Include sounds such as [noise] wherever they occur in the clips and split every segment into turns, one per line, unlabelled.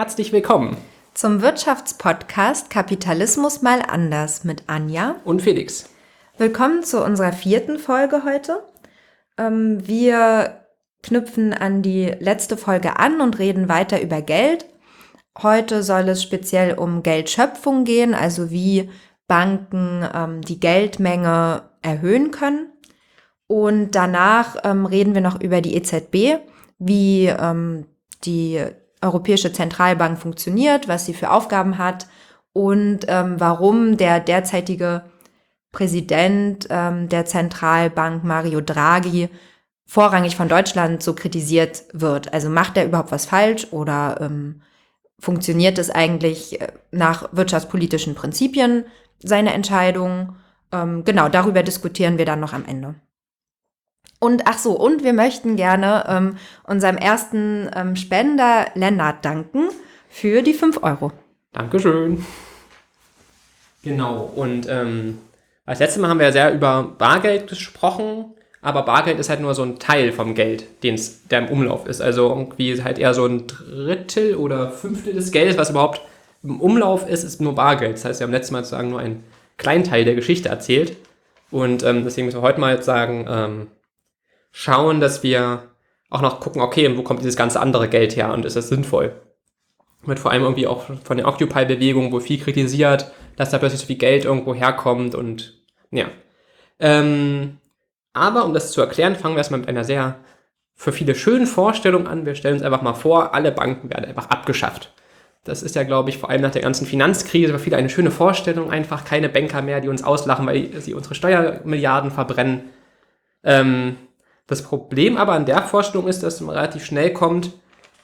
Herzlich willkommen
zum Wirtschaftspodcast Kapitalismus mal anders mit Anja
und Felix.
Willkommen zu unserer vierten Folge heute. Ähm, wir knüpfen an die letzte Folge an und reden weiter über Geld. Heute soll es speziell um Geldschöpfung gehen, also wie Banken ähm, die Geldmenge erhöhen können. Und danach ähm, reden wir noch über die EZB, wie die Europäische Zentralbank funktioniert, was sie für Aufgaben hat und ähm, warum der derzeitige Präsident ähm, der Zentralbank Mario Draghi vorrangig von Deutschland so kritisiert wird. Also macht er überhaupt was falsch oder ähm, funktioniert es eigentlich äh, nach wirtschaftspolitischen Prinzipien seine Entscheidung? Ähm, genau, darüber diskutieren wir dann noch am Ende. Und ach so, und wir möchten gerne ähm, unserem ersten ähm, Spender Lennart danken für die 5 Euro.
Dankeschön. Genau, und ähm, als letztes Mal haben wir ja sehr über Bargeld gesprochen, aber Bargeld ist halt nur so ein Teil vom Geld, den's, der im Umlauf ist. Also irgendwie halt eher so ein Drittel oder Fünftel des Geldes, was überhaupt im Umlauf ist, ist nur Bargeld. Das heißt, wir haben letztes Mal sozusagen nur einen kleinen Teil der Geschichte erzählt. Und ähm, deswegen müssen wir heute mal sagen, ähm, schauen, dass wir auch noch gucken, okay, wo kommt dieses ganze andere Geld her und ist das sinnvoll? Wird vor allem irgendwie auch von der Occupy-Bewegung wo viel kritisiert, dass da plötzlich so viel Geld irgendwo herkommt und ja. Ähm, aber um das zu erklären, fangen wir erstmal mit einer sehr für viele schönen Vorstellung an. Wir stellen uns einfach mal vor, alle Banken werden einfach abgeschafft. Das ist ja, glaube ich, vor allem nach der ganzen Finanzkrise für viele eine schöne Vorstellung. Einfach keine Banker mehr, die uns auslachen, weil sie unsere Steuermilliarden verbrennen. Ähm, das Problem aber an der Vorstellung ist, dass man relativ schnell kommt,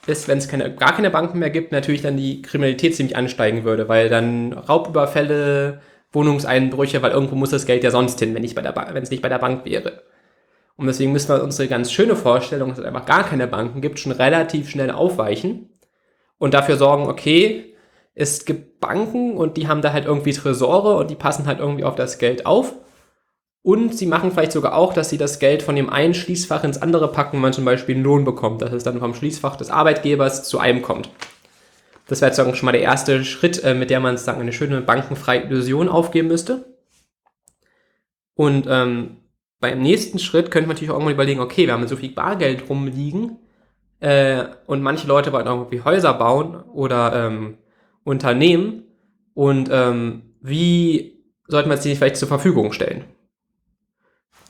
ist, wenn es keine, gar keine Banken mehr gibt, natürlich dann die Kriminalität ziemlich ansteigen würde, weil dann Raubüberfälle, Wohnungseinbrüche, weil irgendwo muss das Geld ja sonst hin, wenn es nicht bei der Bank wäre. Und deswegen müssen wir unsere ganz schöne Vorstellung, dass es einfach gar keine Banken gibt, schon relativ schnell aufweichen und dafür sorgen, okay, es gibt Banken und die haben da halt irgendwie Tresore und die passen halt irgendwie auf das Geld auf und sie machen vielleicht sogar auch, dass sie das Geld von dem einen Schließfach ins andere packen, wenn man zum Beispiel einen Lohn bekommt, dass es dann vom Schließfach des Arbeitgebers zu einem kommt. Das wäre jetzt schon mal der erste Schritt, äh, mit der man sozusagen eine schöne bankenfreie Illusion aufgeben müsste. Und ähm, beim nächsten Schritt könnte man natürlich auch irgendwann überlegen, okay, wir haben so viel Bargeld rumliegen äh, und manche Leute wollen irgendwie Häuser bauen oder ähm, Unternehmen und ähm, wie sollten wir es die vielleicht zur Verfügung stellen?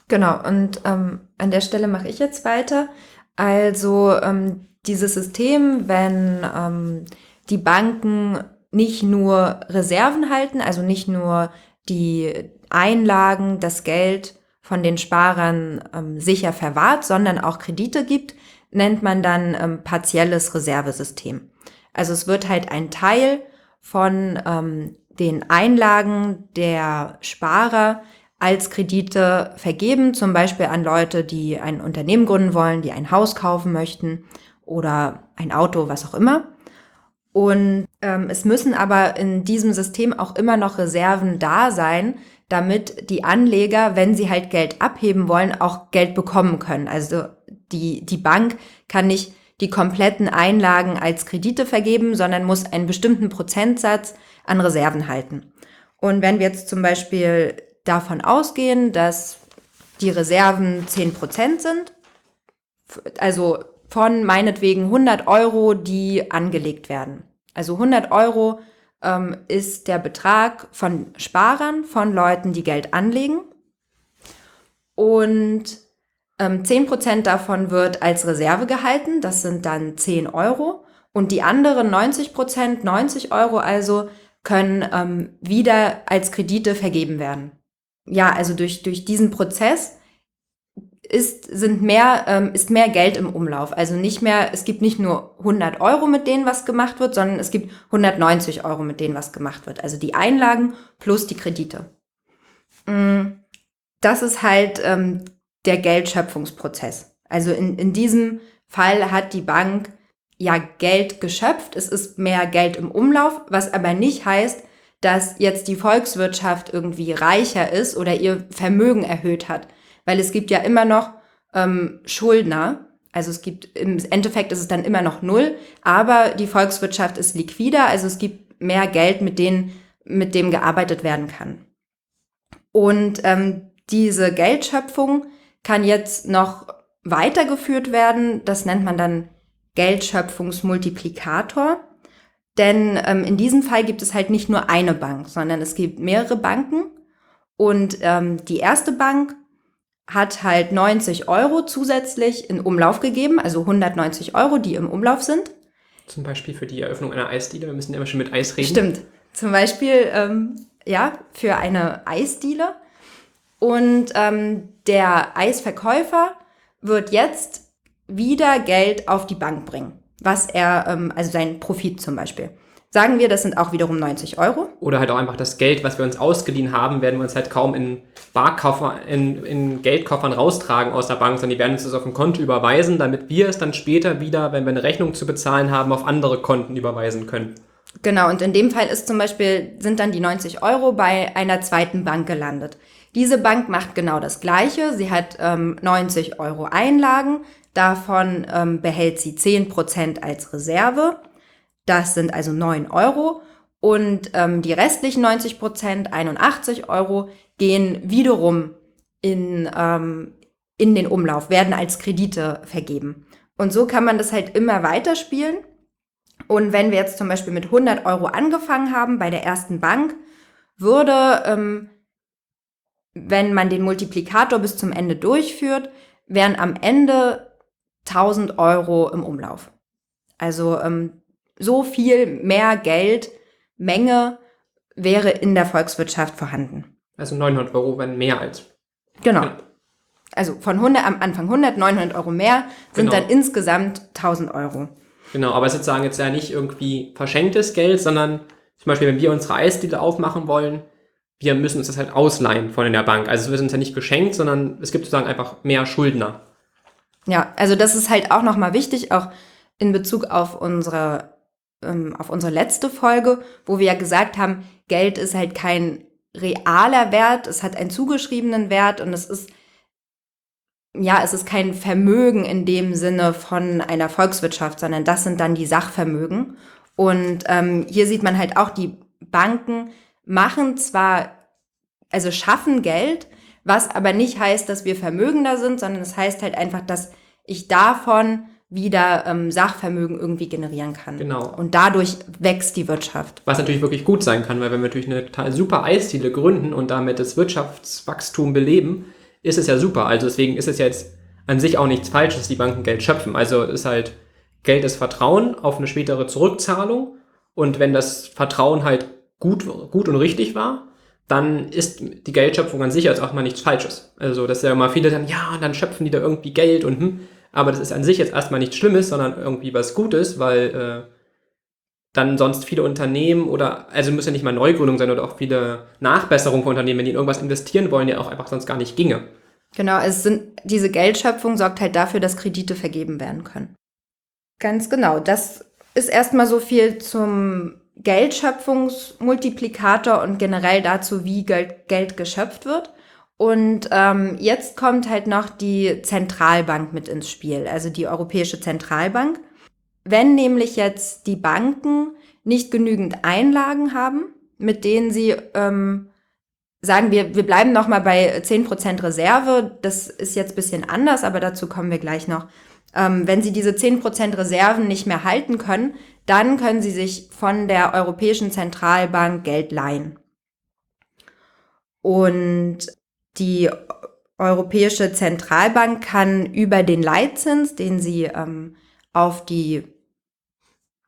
Genau, und ähm, an der Stelle mache ich jetzt weiter. Also ähm, dieses System, wenn ähm, die Banken nicht nur Reserven halten, also nicht nur die Einlagen, das Geld von den Sparern ähm, sicher verwahrt, sondern auch Kredite gibt, nennt man dann ähm, partielles Reservesystem. Also es wird halt ein Teil von ähm, den Einlagen der Sparer als Kredite vergeben, zum Beispiel an Leute, die ein Unternehmen gründen wollen, die ein Haus kaufen möchten oder ein Auto, was auch immer. Und ähm, es müssen aber in diesem System auch immer noch Reserven da sein, damit die Anleger, wenn sie halt Geld abheben wollen, auch Geld bekommen können. Also die, die Bank kann nicht die kompletten Einlagen als Kredite vergeben, sondern muss einen bestimmten Prozentsatz an Reserven halten. Und wenn wir jetzt zum Beispiel davon ausgehen, dass die Reserven 10% sind, also von meinetwegen 100 Euro, die angelegt werden. Also 100 Euro ähm, ist der Betrag von Sparern, von Leuten, die Geld anlegen. Und ähm, 10% davon wird als Reserve gehalten, das sind dann 10 Euro. Und die anderen 90%, 90 Euro also, können ähm, wieder als Kredite vergeben werden ja, also durch, durch diesen Prozess ist, sind mehr, ähm, ist mehr Geld im Umlauf. Also nicht mehr, es gibt nicht nur 100 Euro, mit denen was gemacht wird, sondern es gibt 190 Euro, mit denen was gemacht wird. Also die Einlagen plus die Kredite. Mm, das ist halt ähm, der Geldschöpfungsprozess. Also in, in diesem Fall hat die Bank ja Geld geschöpft, es ist mehr Geld im Umlauf, was aber nicht heißt, dass jetzt die Volkswirtschaft irgendwie reicher ist oder ihr Vermögen erhöht hat. Weil es gibt ja immer noch ähm, Schuldner. Also es gibt, im Endeffekt ist es dann immer noch null, aber die Volkswirtschaft ist liquider, also es gibt mehr Geld, mit, denen, mit dem gearbeitet werden kann. Und ähm, diese Geldschöpfung kann jetzt noch weitergeführt werden. Das nennt man dann Geldschöpfungsmultiplikator. Denn ähm, in diesem Fall gibt es halt nicht nur eine Bank, sondern es gibt mehrere Banken. Und ähm, die erste Bank hat halt 90 Euro zusätzlich in Umlauf gegeben, also 190 Euro, die im Umlauf sind.
Zum Beispiel für die Eröffnung einer Eisdiele. Wir müssen immer schon mit Eis reden.
Stimmt. Zum Beispiel, ähm, ja, für eine Eisdiele. Und ähm, der Eisverkäufer wird jetzt wieder Geld auf die Bank bringen. Was er, ähm, also sein Profit zum Beispiel. Sagen wir, das sind auch wiederum 90 Euro.
Oder halt auch einfach das Geld, was wir uns ausgeliehen haben, werden wir uns halt kaum in Barkoffer, in, in Geldkoffern raustragen aus der Bank, sondern die werden uns das auf ein Konto überweisen, damit wir es dann später wieder, wenn wir eine Rechnung zu bezahlen haben, auf andere Konten überweisen können.
Genau, und in dem Fall ist zum Beispiel, sind dann die 90 Euro bei einer zweiten Bank gelandet. Diese Bank macht genau das Gleiche. Sie hat ähm, 90 Euro Einlagen. Davon ähm, behält sie 10% als Reserve. Das sind also 9 Euro. Und ähm, die restlichen 90% 81 Euro, gehen wiederum in, ähm, in den Umlauf, werden als Kredite vergeben. Und so kann man das halt immer weiterspielen. Und wenn wir jetzt zum Beispiel mit 100 Euro angefangen haben bei der ersten Bank, würde, ähm, wenn man den Multiplikator bis zum Ende durchführt, wären am Ende 1000 Euro im Umlauf. Also ähm, so viel mehr Geld, Menge wäre in der Volkswirtschaft vorhanden.
Also 900 Euro wären mehr als.
Genau. genau. Also von 100, am Anfang 100, 900 Euro mehr sind genau. dann insgesamt 1000 Euro.
Genau, aber sozusagen jetzt ja nicht irgendwie verschenktes Geld, sondern zum Beispiel, wenn wir unsere Eisdiele aufmachen wollen, wir müssen uns das halt ausleihen von der Bank. Also es wird uns ja nicht geschenkt, sondern es gibt sozusagen einfach mehr Schuldner.
Ja, also das ist halt auch nochmal wichtig, auch in Bezug auf unsere, ähm, auf unsere letzte Folge, wo wir ja gesagt haben, Geld ist halt kein realer Wert, es hat einen zugeschriebenen Wert und es ist ja, es ist kein Vermögen in dem Sinne von einer Volkswirtschaft, sondern das sind dann die Sachvermögen. Und ähm, hier sieht man halt auch, die Banken machen zwar, also schaffen Geld, was aber nicht heißt, dass wir vermögender sind, sondern es das heißt halt einfach, dass ich davon wieder ähm, Sachvermögen irgendwie generieren kann.
Genau.
Und dadurch wächst die Wirtschaft.
Was natürlich wirklich gut sein kann, weil wenn wir natürlich eine total super Eisdiele gründen und damit das Wirtschaftswachstum beleben, ist es ja super. Also deswegen ist es jetzt an sich auch nichts Falsches, dass die Banken Geld schöpfen. Also ist halt Geld ist Vertrauen auf eine spätere Zurückzahlung. Und wenn das Vertrauen halt gut, gut und richtig war, dann ist die Geldschöpfung an sich als auch mal nichts Falsches. Also, dass ja immer viele dann, ja, dann schöpfen die da irgendwie Geld und hm, aber das ist an sich jetzt erstmal nichts Schlimmes, sondern irgendwie was Gutes, weil äh, dann sonst viele Unternehmen oder, also muss ja nicht mal Neugründung sein oder auch viele Nachbesserungen von Unternehmen, wenn die in irgendwas investieren wollen, ja auch einfach sonst gar nicht ginge.
Genau, es sind, diese Geldschöpfung sorgt halt dafür, dass Kredite vergeben werden können. Ganz genau. Das ist erstmal so viel zum Geldschöpfungsmultiplikator und generell dazu, wie Geld, Geld geschöpft wird. Und ähm, jetzt kommt halt noch die Zentralbank mit ins Spiel, also die Europäische Zentralbank. Wenn nämlich jetzt die Banken nicht genügend Einlagen haben, mit denen sie ähm, sagen wir, wir bleiben noch mal bei 10% Reserve, das ist jetzt bisschen anders, aber dazu kommen wir gleich noch. Ähm, wenn sie diese 10% Reserven nicht mehr halten können, dann können sie sich von der Europäischen Zentralbank Geld leihen. Und die Europäische Zentralbank kann über den Leitzins, den sie ähm, auf die,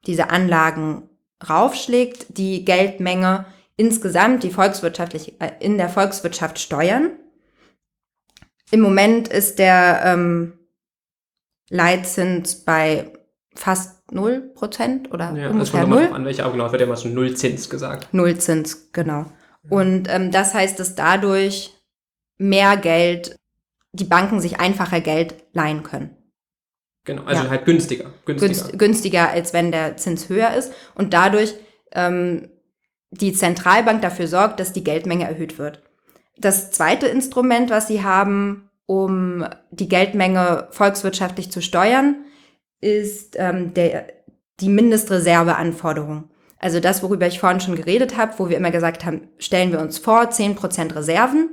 diese Anlagen raufschlägt, die Geldmenge insgesamt die volkswirtschaftlich, äh, in der Volkswirtschaft steuern. Im Moment ist der ähm, Leitzins bei fast 0% oder
ja, ungefähr das 0. An welcher genau, wird ja immer so Nullzins gesagt.
Nullzins, genau. Und ähm, das heißt, dass dadurch mehr Geld, die Banken sich einfacher Geld leihen können.
Genau, also ja. halt günstiger.
Günstiger. günstiger, als wenn der Zins höher ist. Und dadurch ähm, die Zentralbank dafür sorgt, dass die Geldmenge erhöht wird. Das zweite Instrument, was sie haben, um die Geldmenge volkswirtschaftlich zu steuern, ist ähm, der, die Mindestreserveanforderung. Also das, worüber ich vorhin schon geredet habe, wo wir immer gesagt haben, stellen wir uns vor, 10% Reserven.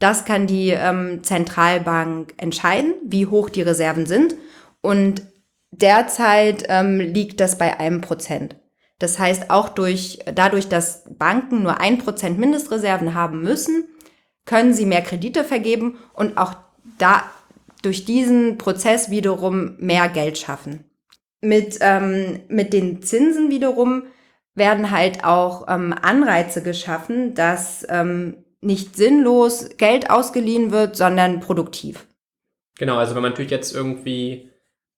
Das kann die ähm, Zentralbank entscheiden, wie hoch die Reserven sind. Und derzeit ähm, liegt das bei einem Prozent. Das heißt, auch durch, dadurch, dass Banken nur ein Prozent Mindestreserven haben müssen, können sie mehr Kredite vergeben und auch da durch diesen Prozess wiederum mehr Geld schaffen. Mit, ähm, mit den Zinsen wiederum werden halt auch ähm, Anreize geschaffen, dass ähm, nicht sinnlos Geld ausgeliehen wird, sondern produktiv.
Genau, also wenn man natürlich jetzt irgendwie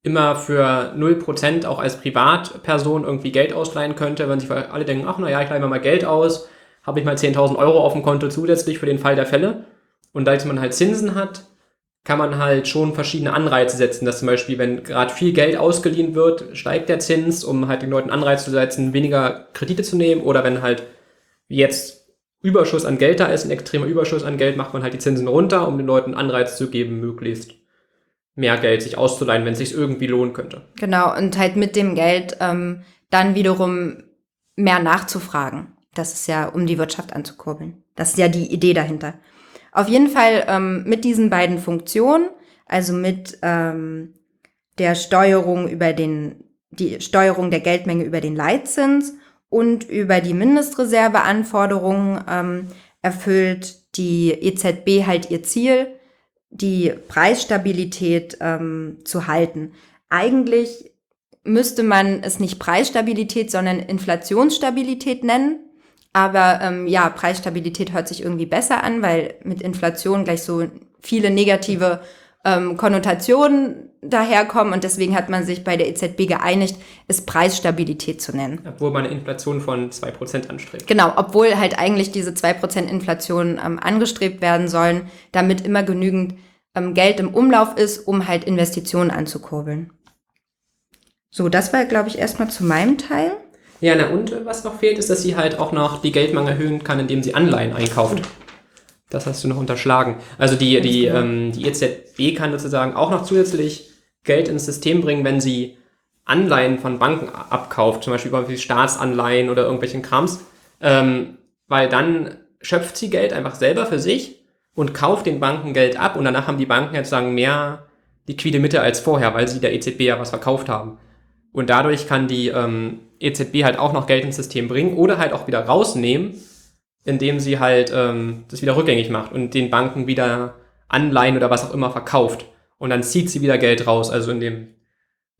immer für 0% auch als Privatperson irgendwie Geld ausleihen könnte, wenn sich alle denken, ach naja, ich leihe mir mal Geld aus, habe ich mal 10.000 Euro auf dem Konto zusätzlich für den Fall der Fälle. Und da man halt Zinsen hat, kann man halt schon verschiedene Anreize setzen, dass zum Beispiel, wenn gerade viel Geld ausgeliehen wird, steigt der Zins, um halt den Leuten Anreiz zu setzen, weniger Kredite zu nehmen. Oder wenn halt jetzt Überschuss an Geld da ist, ein extremer Überschuss an Geld, macht man halt die Zinsen runter, um den Leuten Anreiz zu geben, möglichst mehr Geld sich auszuleihen, wenn es sich irgendwie lohnen könnte.
Genau, und halt mit dem Geld ähm, dann wiederum mehr nachzufragen. Das ist ja, um die Wirtschaft anzukurbeln. Das ist ja die Idee dahinter. Auf jeden Fall ähm, mit diesen beiden Funktionen, also mit ähm, der Steuerung über den, die Steuerung der Geldmenge über den Leitzins und über die Mindestreserveanforderungen ähm, erfüllt die EZB halt ihr Ziel, die Preisstabilität ähm, zu halten. Eigentlich müsste man es nicht Preisstabilität, sondern Inflationsstabilität nennen, aber ähm, ja, Preisstabilität hört sich irgendwie besser an, weil mit Inflation gleich so viele negative ähm, Konnotationen daherkommen und deswegen hat man sich bei der EZB geeinigt, es Preisstabilität zu nennen.
Obwohl man eine Inflation von 2% anstrebt.
Genau, obwohl halt eigentlich diese 2% Inflation ähm, angestrebt werden sollen, damit immer genügend ähm, Geld im Umlauf ist, um halt Investitionen anzukurbeln. So, das war, glaube ich, erstmal zu meinem Teil.
Ja, na und was noch fehlt, ist, dass sie halt auch noch die Geldmenge erhöhen kann, indem sie Anleihen einkauft. Das hast du noch unterschlagen. Also die, die, ähm, die EZB kann sozusagen auch noch zusätzlich Geld ins System bringen, wenn sie Anleihen von Banken abkauft, zum Beispiel über Staatsanleihen oder irgendwelchen Krams, ähm, weil dann schöpft sie Geld einfach selber für sich und kauft den Banken Geld ab und danach haben die Banken jetzt sagen mehr liquide Mitte als vorher, weil sie der EZB ja was verkauft haben. Und dadurch kann die ähm, EZB halt auch noch Geld ins System bringen oder halt auch wieder rausnehmen, indem sie halt ähm, das wieder rückgängig macht und den Banken wieder Anleihen oder was auch immer verkauft. Und dann zieht sie wieder Geld raus. Also in dem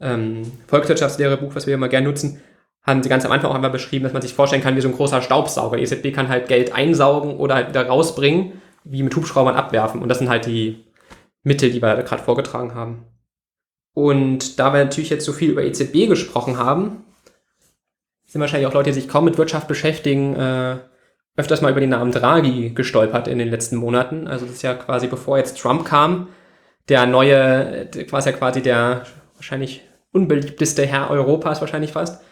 ähm, Volkswirtschaftslehrebuch, was wir immer gerne nutzen, haben sie ganz am Anfang auch einmal beschrieben, dass man sich vorstellen kann wie so ein großer Staubsauger. EZB kann halt Geld einsaugen oder halt wieder rausbringen, wie mit Hubschraubern abwerfen. Und das sind halt die Mittel, die wir gerade vorgetragen haben. Und da wir natürlich jetzt so viel über EZB gesprochen haben, sind wahrscheinlich auch Leute, die sich kaum mit Wirtschaft beschäftigen, äh, öfters mal über den Namen Draghi gestolpert in den letzten Monaten. Also das ist ja quasi bevor jetzt Trump kam, der neue, quasi ja quasi der wahrscheinlich unbeliebteste Herr Europas wahrscheinlich fast.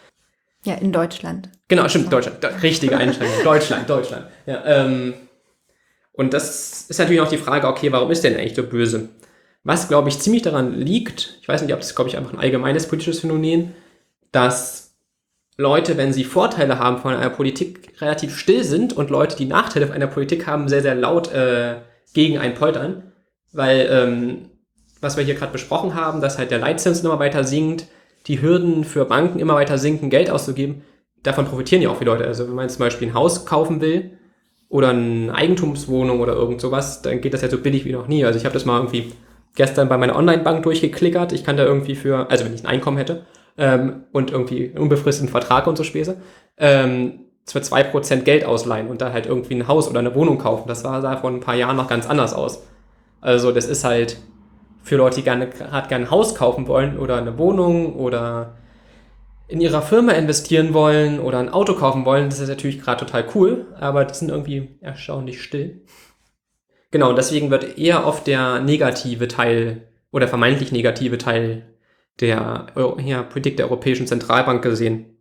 Ja, in Deutschland.
Genau, stimmt, Deutschland. Richtige Einschränkung. [laughs] Deutschland, Deutschland. Ja, ähm, und das ist natürlich auch die Frage, okay, warum ist der denn eigentlich so böse? Was, glaube ich, ziemlich daran liegt, ich weiß nicht, ob das, glaube ich, einfach ein allgemeines politisches Phänomen, dass Leute, wenn sie Vorteile haben von einer Politik, relativ still sind und Leute, die Nachteile von einer Politik haben, sehr, sehr laut äh, gegen einen poltern. Weil, ähm, was wir hier gerade besprochen haben, dass halt der Leitzins immer weiter sinkt, die Hürden für Banken immer weiter sinken, Geld auszugeben, davon profitieren ja auch die Leute. Also wenn man zum Beispiel ein Haus kaufen will oder eine Eigentumswohnung oder irgend sowas, dann geht das ja so billig wie noch nie. Also ich habe das mal irgendwie gestern bei meiner Online-Bank durchgeklickert. Ich kann da irgendwie für, also wenn ich ein Einkommen hätte ähm, und irgendwie einen unbefristeten Vertrag und so Späße, ähm, für zwei Prozent Geld ausleihen und da halt irgendwie ein Haus oder eine Wohnung kaufen. Das sah da vor ein paar Jahren noch ganz anders aus. Also das ist halt für Leute, die gerne gerade gerne ein Haus kaufen wollen oder eine Wohnung oder in ihrer Firma investieren wollen oder ein Auto kaufen wollen, das ist natürlich gerade total cool, aber die sind irgendwie erstaunlich still. Genau, und deswegen wird eher oft der negative Teil oder vermeintlich negative Teil der ja, Politik der Europäischen Zentralbank gesehen.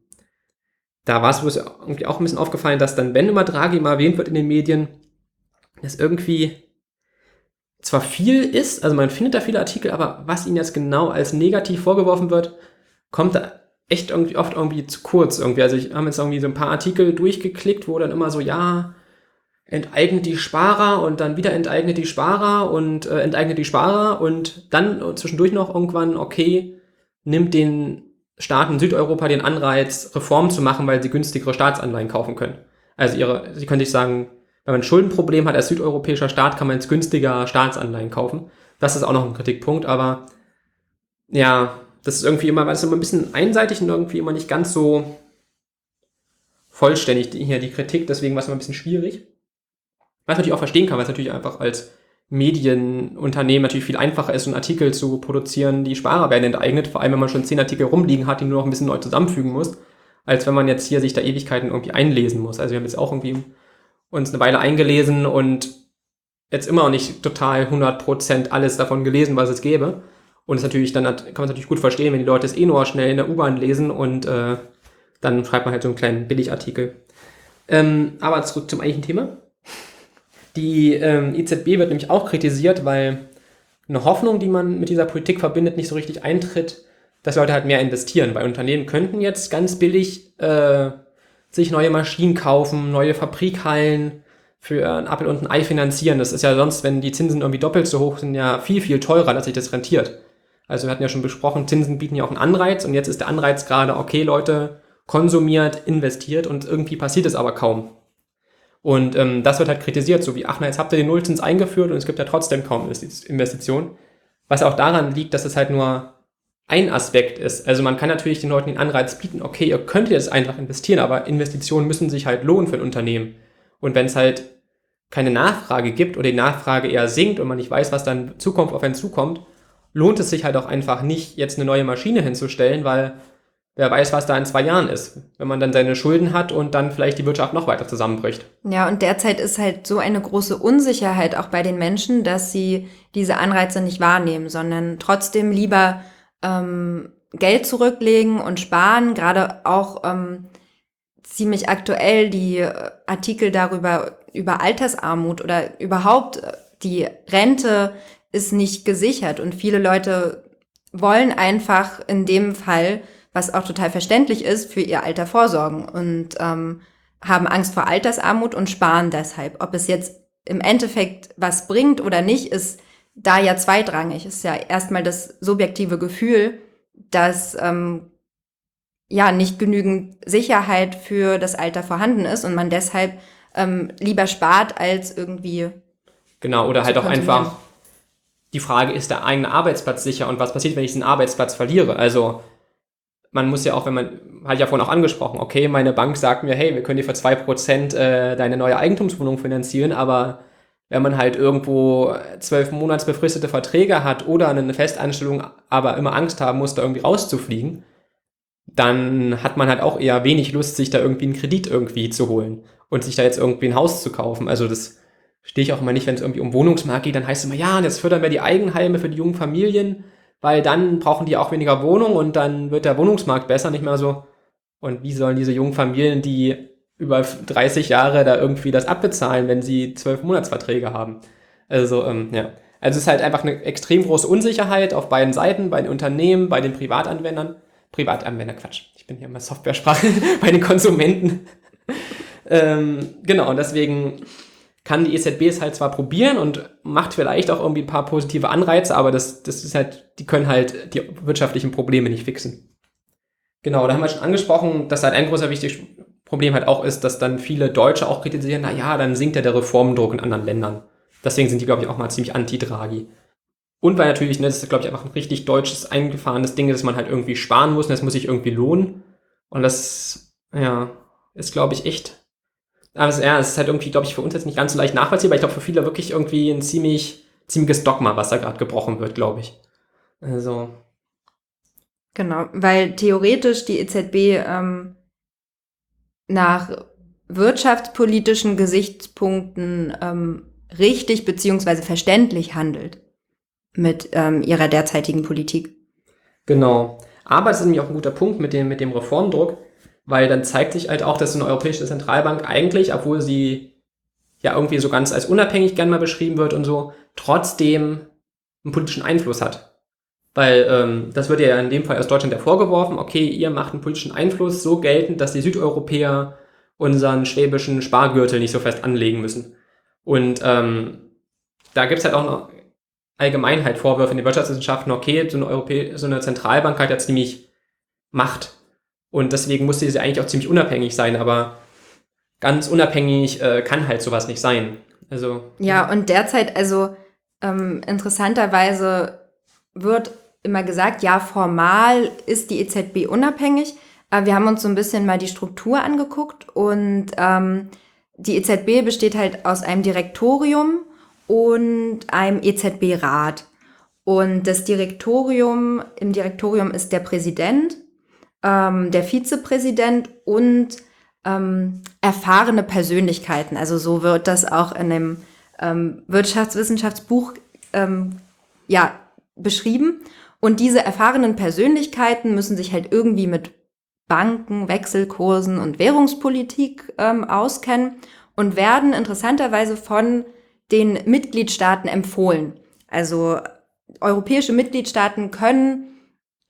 Da war es irgendwie auch ein bisschen aufgefallen, dass dann, wenn immer Draghi mal erwähnt wird in den Medien, dass irgendwie zwar viel ist, also man findet da viele Artikel, aber was ihnen jetzt genau als negativ vorgeworfen wird, kommt da echt irgendwie oft irgendwie zu kurz irgendwie. Also ich habe jetzt irgendwie so ein paar Artikel durchgeklickt, wo dann immer so, ja, enteignet die Sparer und dann wieder enteignet die Sparer und äh, enteignet die Sparer und dann zwischendurch noch irgendwann, okay, nimmt den Staaten Südeuropa den Anreiz, Reformen zu machen, weil sie günstigere Staatsanleihen kaufen können. Also ihre, sie können sich sagen, wenn man ein Schuldenproblem hat als südeuropäischer Staat, kann man jetzt günstiger Staatsanleihen kaufen. Das ist auch noch ein Kritikpunkt, aber ja, das ist irgendwie immer, ist immer ein bisschen einseitig und irgendwie immer nicht ganz so vollständig hier die Kritik, deswegen war es immer ein bisschen schwierig. Was ich natürlich auch verstehen kann, weil es natürlich einfach als Medienunternehmen natürlich viel einfacher ist, einen Artikel zu produzieren, die Sparer werden enteignet, vor allem wenn man schon zehn Artikel rumliegen hat, die nur noch ein bisschen neu zusammenfügen muss, als wenn man jetzt hier sich da Ewigkeiten irgendwie einlesen muss. Also wir haben jetzt auch irgendwie uns eine Weile eingelesen und jetzt immer noch nicht total 100% alles davon gelesen, was es gäbe. Und es natürlich, dann hat, kann man es natürlich gut verstehen, wenn die Leute es eh nur schnell in der U-Bahn lesen und äh, dann schreibt man halt so einen kleinen Billigartikel. Ähm, aber zurück zum eigentlichen Thema. Die ähm, EZB wird nämlich auch kritisiert, weil eine Hoffnung, die man mit dieser Politik verbindet, nicht so richtig eintritt, dass Leute halt mehr investieren. Weil Unternehmen könnten jetzt ganz billig äh, sich neue Maschinen kaufen, neue Fabrikhallen für ein Apple und ein Ei finanzieren. Das ist ja sonst, wenn die Zinsen irgendwie doppelt so hoch sind, ja viel, viel teurer, dass sich das rentiert. Also wir hatten ja schon besprochen, Zinsen bieten ja auch einen Anreiz und jetzt ist der Anreiz gerade, okay Leute, konsumiert, investiert und irgendwie passiert es aber kaum. Und ähm, das wird halt kritisiert, so wie, ach na, jetzt habt ihr den Nullzins eingeführt und es gibt ja trotzdem kaum Investitionen. Was auch daran liegt, dass es halt nur ein Aspekt ist. Also man kann natürlich den Leuten den Anreiz bieten, okay, ihr könnt jetzt einfach investieren, aber Investitionen müssen sich halt lohnen für ein Unternehmen. Und wenn es halt keine Nachfrage gibt oder die Nachfrage eher sinkt und man nicht weiß, was dann Zukunft auf einen zukommt, lohnt es sich halt auch einfach nicht, jetzt eine neue Maschine hinzustellen, weil wer weiß, was da in zwei Jahren ist, wenn man dann seine Schulden hat und dann vielleicht die Wirtschaft noch weiter zusammenbricht.
Ja, und derzeit ist halt so eine große Unsicherheit auch bei den Menschen, dass sie diese Anreize nicht wahrnehmen, sondern trotzdem lieber ähm, Geld zurücklegen und sparen, gerade auch ähm, ziemlich aktuell die äh, Artikel darüber, über Altersarmut oder überhaupt äh, die Rente ist nicht gesichert und viele Leute wollen einfach in dem Fall was auch total verständlich ist, für ihr Alter vorsorgen und ähm, haben Angst vor Altersarmut und sparen deshalb. Ob es jetzt im Endeffekt was bringt oder nicht, ist da ja zweitrangig. Ist ja erstmal das subjektive Gefühl, dass ähm, ja nicht genügend Sicherheit für das Alter vorhanden ist und man deshalb ähm, lieber spart als irgendwie.
Genau, oder halt auch einfach die Frage, ist der eigene Arbeitsplatz sicher und was passiert, wenn ich diesen Arbeitsplatz verliere? Also man muss ja auch, wenn man, hat ja vorhin auch angesprochen, okay, meine Bank sagt mir, hey, wir können dir für zwei Prozent äh, deine neue Eigentumswohnung finanzieren, aber wenn man halt irgendwo zwölf Monats befristete Verträge hat oder eine Festanstellung, aber immer Angst haben muss, da irgendwie rauszufliegen, dann hat man halt auch eher wenig Lust, sich da irgendwie einen Kredit irgendwie zu holen und sich da jetzt irgendwie ein Haus zu kaufen. Also das stehe ich auch immer nicht, wenn es irgendwie um Wohnungsmarkt geht, dann heißt es immer, ja, jetzt fördern wir die Eigenheime für die jungen Familien weil dann brauchen die auch weniger Wohnung und dann wird der Wohnungsmarkt besser, nicht mehr so. Und wie sollen diese jungen Familien, die über 30 Jahre da irgendwie das abbezahlen, wenn sie zwölf Monatsverträge haben? Also, ähm, ja. Also es ist halt einfach eine extrem große Unsicherheit auf beiden Seiten, bei den Unternehmen, bei den Privatanwendern. Privatanwender, Quatsch. Ich bin hier immer Software-Sprache, [laughs] bei den Konsumenten. ähm, genau, und deswegen kann die EZB es halt zwar probieren und macht vielleicht auch irgendwie ein paar positive Anreize, aber das, das ist halt, die können halt die wirtschaftlichen Probleme nicht fixen. Genau, da haben wir schon angesprochen, dass halt ein großer wichtiges Problem halt auch ist, dass dann viele Deutsche auch kritisieren, na ja, dann sinkt ja der Reformdruck in anderen Ländern. Deswegen sind die, glaube ich, auch mal ziemlich anti-Draghi. Und weil natürlich, ne, das ist, glaube ich, einfach ein richtig deutsches, eingefahrenes Ding, dass man halt irgendwie sparen muss und das muss sich irgendwie lohnen. Und das, ja, ist, glaube ich, echt aber es, ja, es ist halt irgendwie, glaube ich, für uns jetzt nicht ganz so leicht nachvollziehbar. Ich glaube, für viele wirklich irgendwie ein ziemlich, ziemliches Dogma, was da gerade gebrochen wird, glaube ich. Also.
Genau, weil theoretisch die EZB ähm, nach wirtschaftspolitischen Gesichtspunkten ähm, richtig beziehungsweise verständlich handelt mit ähm, ihrer derzeitigen Politik.
Genau. Aber es ist nämlich auch ein guter Punkt mit dem, mit dem Reformdruck weil dann zeigt sich halt auch, dass eine europäische Zentralbank eigentlich, obwohl sie ja irgendwie so ganz als unabhängig gern mal beschrieben wird und so, trotzdem einen politischen Einfluss hat. Weil ähm, das wird ja in dem Fall aus Deutschland ja vorgeworfen, okay, ihr macht einen politischen Einfluss so geltend, dass die Südeuropäer unseren schwäbischen Spargürtel nicht so fest anlegen müssen. Und ähm, da gibt's halt auch noch allgemein halt Vorwürfe in den Wirtschaftswissenschaften, okay, so eine, Europä so eine Zentralbank hat ja ziemlich Macht. Und deswegen musste sie eigentlich auch ziemlich unabhängig sein, aber ganz unabhängig äh, kann halt sowas nicht sein. Also.
Ja, und derzeit, also ähm, interessanterweise wird immer gesagt, ja, formal ist die EZB unabhängig, aber wir haben uns so ein bisschen mal die Struktur angeguckt und ähm, die EZB besteht halt aus einem Direktorium und einem EZB-Rat. Und das Direktorium, im Direktorium ist der Präsident, ähm, der Vizepräsident und ähm, erfahrene Persönlichkeiten. Also so wird das auch in dem ähm, Wirtschaftswissenschaftsbuch ähm, ja, beschrieben. Und diese erfahrenen Persönlichkeiten müssen sich halt irgendwie mit Banken, Wechselkursen und Währungspolitik ähm, auskennen und werden interessanterweise von den Mitgliedstaaten empfohlen. Also europäische Mitgliedstaaten können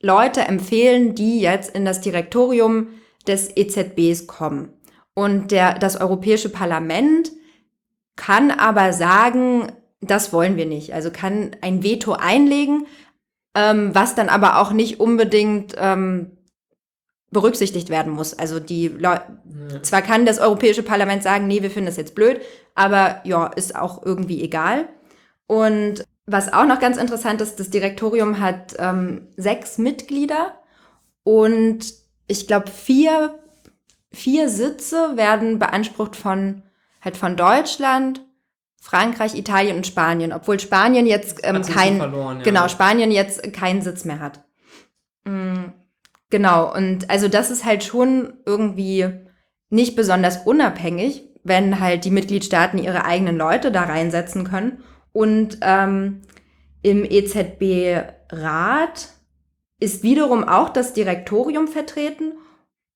Leute empfehlen, die jetzt in das Direktorium des EZBs kommen. Und der, das Europäische Parlament kann aber sagen, das wollen wir nicht. Also kann ein Veto einlegen, ähm, was dann aber auch nicht unbedingt ähm, berücksichtigt werden muss. Also die Leute, ja. zwar kann das Europäische Parlament sagen, nee, wir finden das jetzt blöd, aber ja, ist auch irgendwie egal. Und was auch noch ganz interessant ist, das Direktorium hat ähm, sechs Mitglieder und ich glaube vier, vier Sitze werden beansprucht von halt von Deutschland, Frankreich, Italien und Spanien, obwohl Spanien jetzt ähm, kein verloren, ja. genau Spanien jetzt keinen Sitz mehr hat. Mhm. Genau, und also das ist halt schon irgendwie nicht besonders unabhängig, wenn halt die Mitgliedstaaten ihre eigenen Leute da reinsetzen können. Und ähm, im EZB-Rat ist wiederum auch das Direktorium vertreten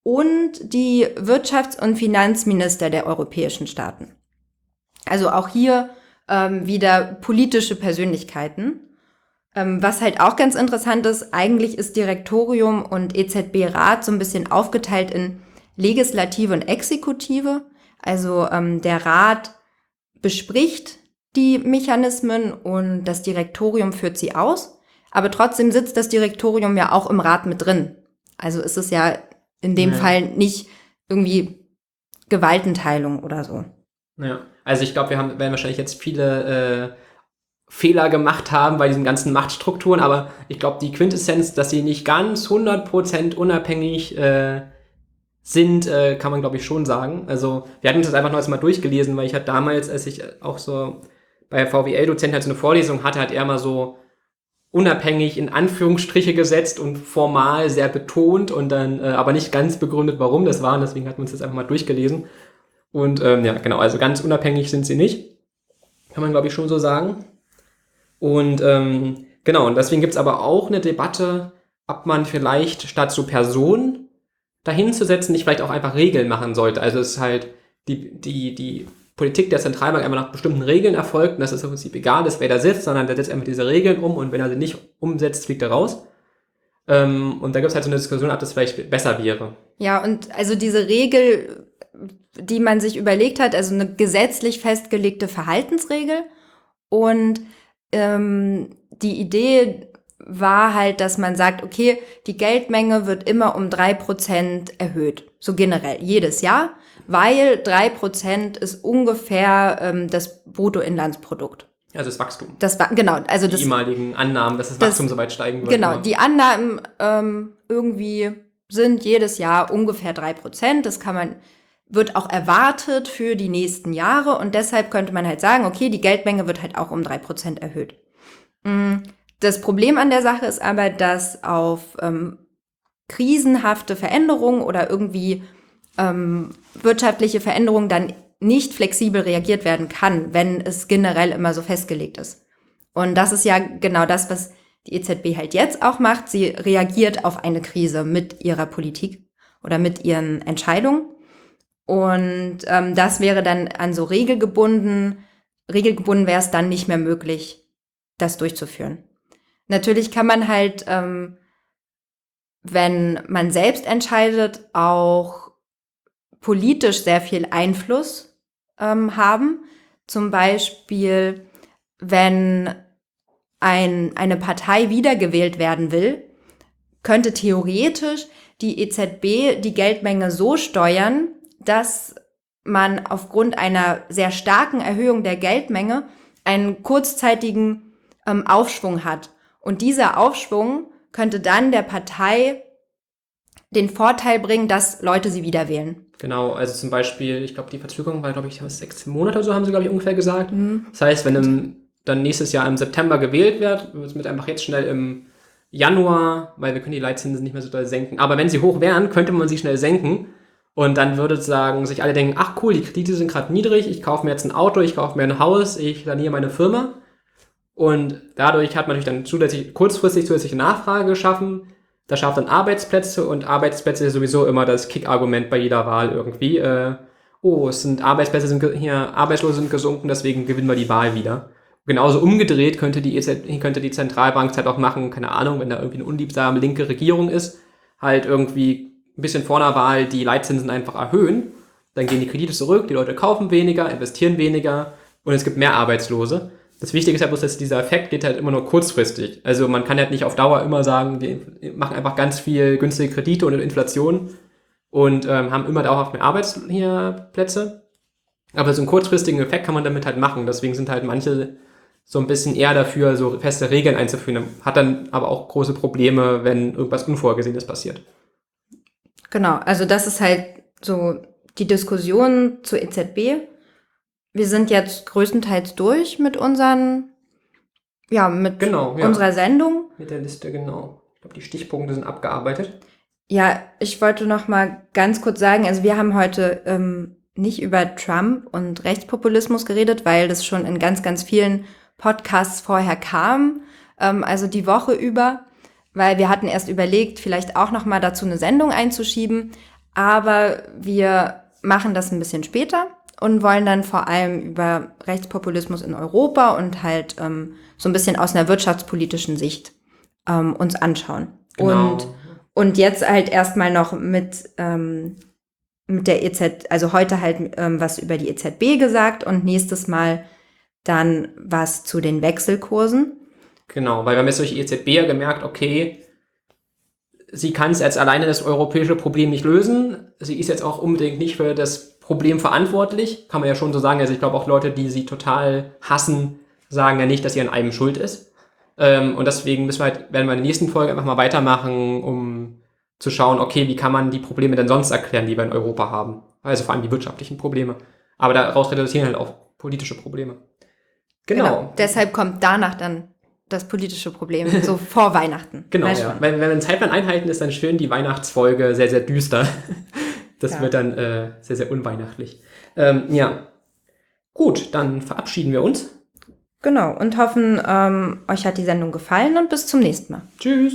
und die Wirtschafts- und Finanzminister der europäischen Staaten. Also auch hier ähm, wieder politische Persönlichkeiten. Ähm, was halt auch ganz interessant ist, eigentlich ist Direktorium und EZB-Rat so ein bisschen aufgeteilt in Legislative und Exekutive. Also ähm, der Rat bespricht die Mechanismen und das Direktorium führt sie aus. Aber trotzdem sitzt das Direktorium ja auch im Rat mit drin. Also ist es ja in dem ja. Fall nicht irgendwie Gewaltenteilung oder so.
Ja, also ich glaube, wir haben, werden wahrscheinlich jetzt viele äh, Fehler gemacht haben bei diesen ganzen Machtstrukturen, aber ich glaube, die Quintessenz, dass sie nicht ganz 100% unabhängig äh, sind, äh, kann man, glaube ich, schon sagen. Also, wir hatten uns das einfach noch mal durchgelesen, weil ich halt damals, als ich auch so bei VWL-Dozent halt so eine Vorlesung hatte, hat er mal so unabhängig in Anführungsstriche gesetzt und formal sehr betont und dann äh, aber nicht ganz begründet, warum das war. Und deswegen hatten wir uns das einfach mal durchgelesen. Und ähm, ja, genau, also ganz unabhängig sind sie nicht. Kann man, glaube ich, schon so sagen. Und ähm, genau, und deswegen gibt es aber auch eine Debatte, ob man vielleicht statt so Personen dahin zu setzen, nicht vielleicht auch einfach Regeln machen sollte. Also es ist halt die, die, die Politik der Zentralbank einfach nach bestimmten Regeln erfolgt und das ist im Prinzip egal ist, wer da sitzt, sondern der setzt einfach diese Regeln um und wenn er sie nicht umsetzt, fliegt er raus. Ähm, und da gibt es halt so eine Diskussion, ob das vielleicht besser wäre.
Ja, und also diese Regel, die man sich überlegt hat, also eine gesetzlich festgelegte Verhaltensregel und ähm, die Idee war halt, dass man sagt, okay, die Geldmenge wird immer um drei Prozent erhöht. So generell, jedes Jahr, weil drei Prozent ist ungefähr ähm, das Bruttoinlandsprodukt.
Also das Wachstum.
Das war genau, also
die
das,
ehemaligen Annahmen, dass das, das Wachstum so weit steigen
würde. Genau, die Annahmen ähm, irgendwie sind jedes Jahr ungefähr drei Prozent. Das kann man wird auch erwartet für die nächsten Jahre und deshalb könnte man halt sagen, okay, die Geldmenge wird halt auch um drei Prozent erhöht. Das Problem an der Sache ist aber, dass auf ähm, krisenhafte Veränderungen oder irgendwie ähm, wirtschaftliche Veränderungen dann nicht flexibel reagiert werden kann, wenn es generell immer so festgelegt ist. Und das ist ja genau das, was die EZB halt jetzt auch macht. Sie reagiert auf eine Krise mit ihrer Politik oder mit ihren Entscheidungen. Und ähm, das wäre dann an so regelgebunden regelgebunden wäre es dann nicht mehr möglich, das durchzuführen. Natürlich kann man halt, ähm, wenn man selbst entscheidet, auch politisch sehr viel Einfluss ähm, haben. Zum Beispiel, wenn ein, eine Partei wiedergewählt werden will, könnte theoretisch die EZB die Geldmenge so steuern, dass man aufgrund einer sehr starken Erhöhung der Geldmenge einen kurzzeitigen ähm, Aufschwung hat. Und dieser Aufschwung könnte dann der Partei den Vorteil bringen, dass Leute sie wieder wählen.
Genau, also zum Beispiel, ich glaube, die Verzögerung war, glaube ich, sechs Monate oder so, haben sie, glaube ich, ungefähr gesagt. Mhm. Das heißt, wenn im, dann nächstes Jahr im September gewählt wird, wird es mit einfach jetzt schnell im Januar, weil wir können die Leitzinsen nicht mehr so doll senken. Aber wenn sie hoch wären, könnte man sie schnell senken. Und dann würde sagen, sich alle denken, ach cool, die Kredite sind gerade niedrig, ich kaufe mir jetzt ein Auto, ich kaufe mir ein Haus, ich saniere meine Firma. Und dadurch hat man natürlich dann zusätzlich, kurzfristig zusätzliche Nachfrage geschaffen. Das schafft dann Arbeitsplätze und Arbeitsplätze ist sowieso immer das Kick-Argument bei jeder Wahl irgendwie. Äh, oh, es sind Arbeitsplätze sind hier, Arbeitslose sind gesunken, deswegen gewinnen wir die Wahl wieder. Genauso umgedreht könnte die, EZ, könnte die Zentralbank halt auch machen, keine Ahnung, wenn da irgendwie eine unliebsame linke Regierung ist, halt irgendwie ein bisschen vor einer Wahl die Leitzinsen einfach erhöhen. Dann gehen die Kredite zurück, die Leute kaufen weniger, investieren weniger und es gibt mehr Arbeitslose. Das Wichtige ist ja bloß, dass dieser Effekt geht halt immer nur kurzfristig. Also man kann halt nicht auf Dauer immer sagen, wir machen einfach ganz viel günstige Kredite und Inflation und ähm, haben immer dauerhaft mehr Arbeitsplätze. Aber so einen kurzfristigen Effekt kann man damit halt machen. Deswegen sind halt manche so ein bisschen eher dafür, so feste Regeln einzuführen. Hat dann aber auch große Probleme, wenn irgendwas Unvorhergesehenes passiert.
Genau, also das ist halt so die Diskussion zur EZB. Wir sind jetzt größtenteils durch mit unseren, ja, mit genau, ja. unserer Sendung.
Mit der Liste, genau. Ich glaube, die Stichpunkte sind abgearbeitet.
Ja, ich wollte noch mal ganz kurz sagen, also wir haben heute ähm, nicht über Trump und Rechtspopulismus geredet, weil das schon in ganz, ganz vielen Podcasts vorher kam, ähm, also die Woche über, weil wir hatten erst überlegt, vielleicht auch noch mal dazu eine Sendung einzuschieben, aber wir machen das ein bisschen später und wollen dann vor allem über Rechtspopulismus in Europa und halt ähm, so ein bisschen aus einer wirtschaftspolitischen Sicht ähm, uns anschauen. Genau. Und, und jetzt halt erstmal noch mit, ähm, mit der EZ, also heute halt ähm, was über die EZB gesagt und nächstes Mal dann was zu den Wechselkursen.
Genau, weil wir haben jetzt durch die EZB ja gemerkt, okay, sie kann es jetzt alleine das europäische Problem nicht lösen. Sie ist jetzt auch unbedingt nicht für das Problem verantwortlich, kann man ja schon so sagen. Also ich glaube auch Leute, die sie total hassen, sagen ja nicht, dass sie an einem schuld ist. Ähm, und deswegen müssen wir halt, werden wir in der nächsten Folge einfach mal weitermachen, um zu schauen, okay, wie kann man die Probleme denn sonst erklären, die wir in Europa haben? Also vor allem die wirtschaftlichen Probleme. Aber daraus reduzieren halt auch politische Probleme.
Genau. genau. Deshalb kommt danach dann das politische Problem, [laughs] so vor Weihnachten.
Genau, ja. Wenn, wenn wir einen Zeitplan einhalten, ist dann schön die Weihnachtsfolge sehr, sehr düster. Das ja. wird dann äh, sehr, sehr unweihnachtlich. Ähm, ja. Gut, dann verabschieden wir uns.
Genau, und hoffen, ähm, euch hat die Sendung gefallen und bis zum nächsten Mal.
Tschüss.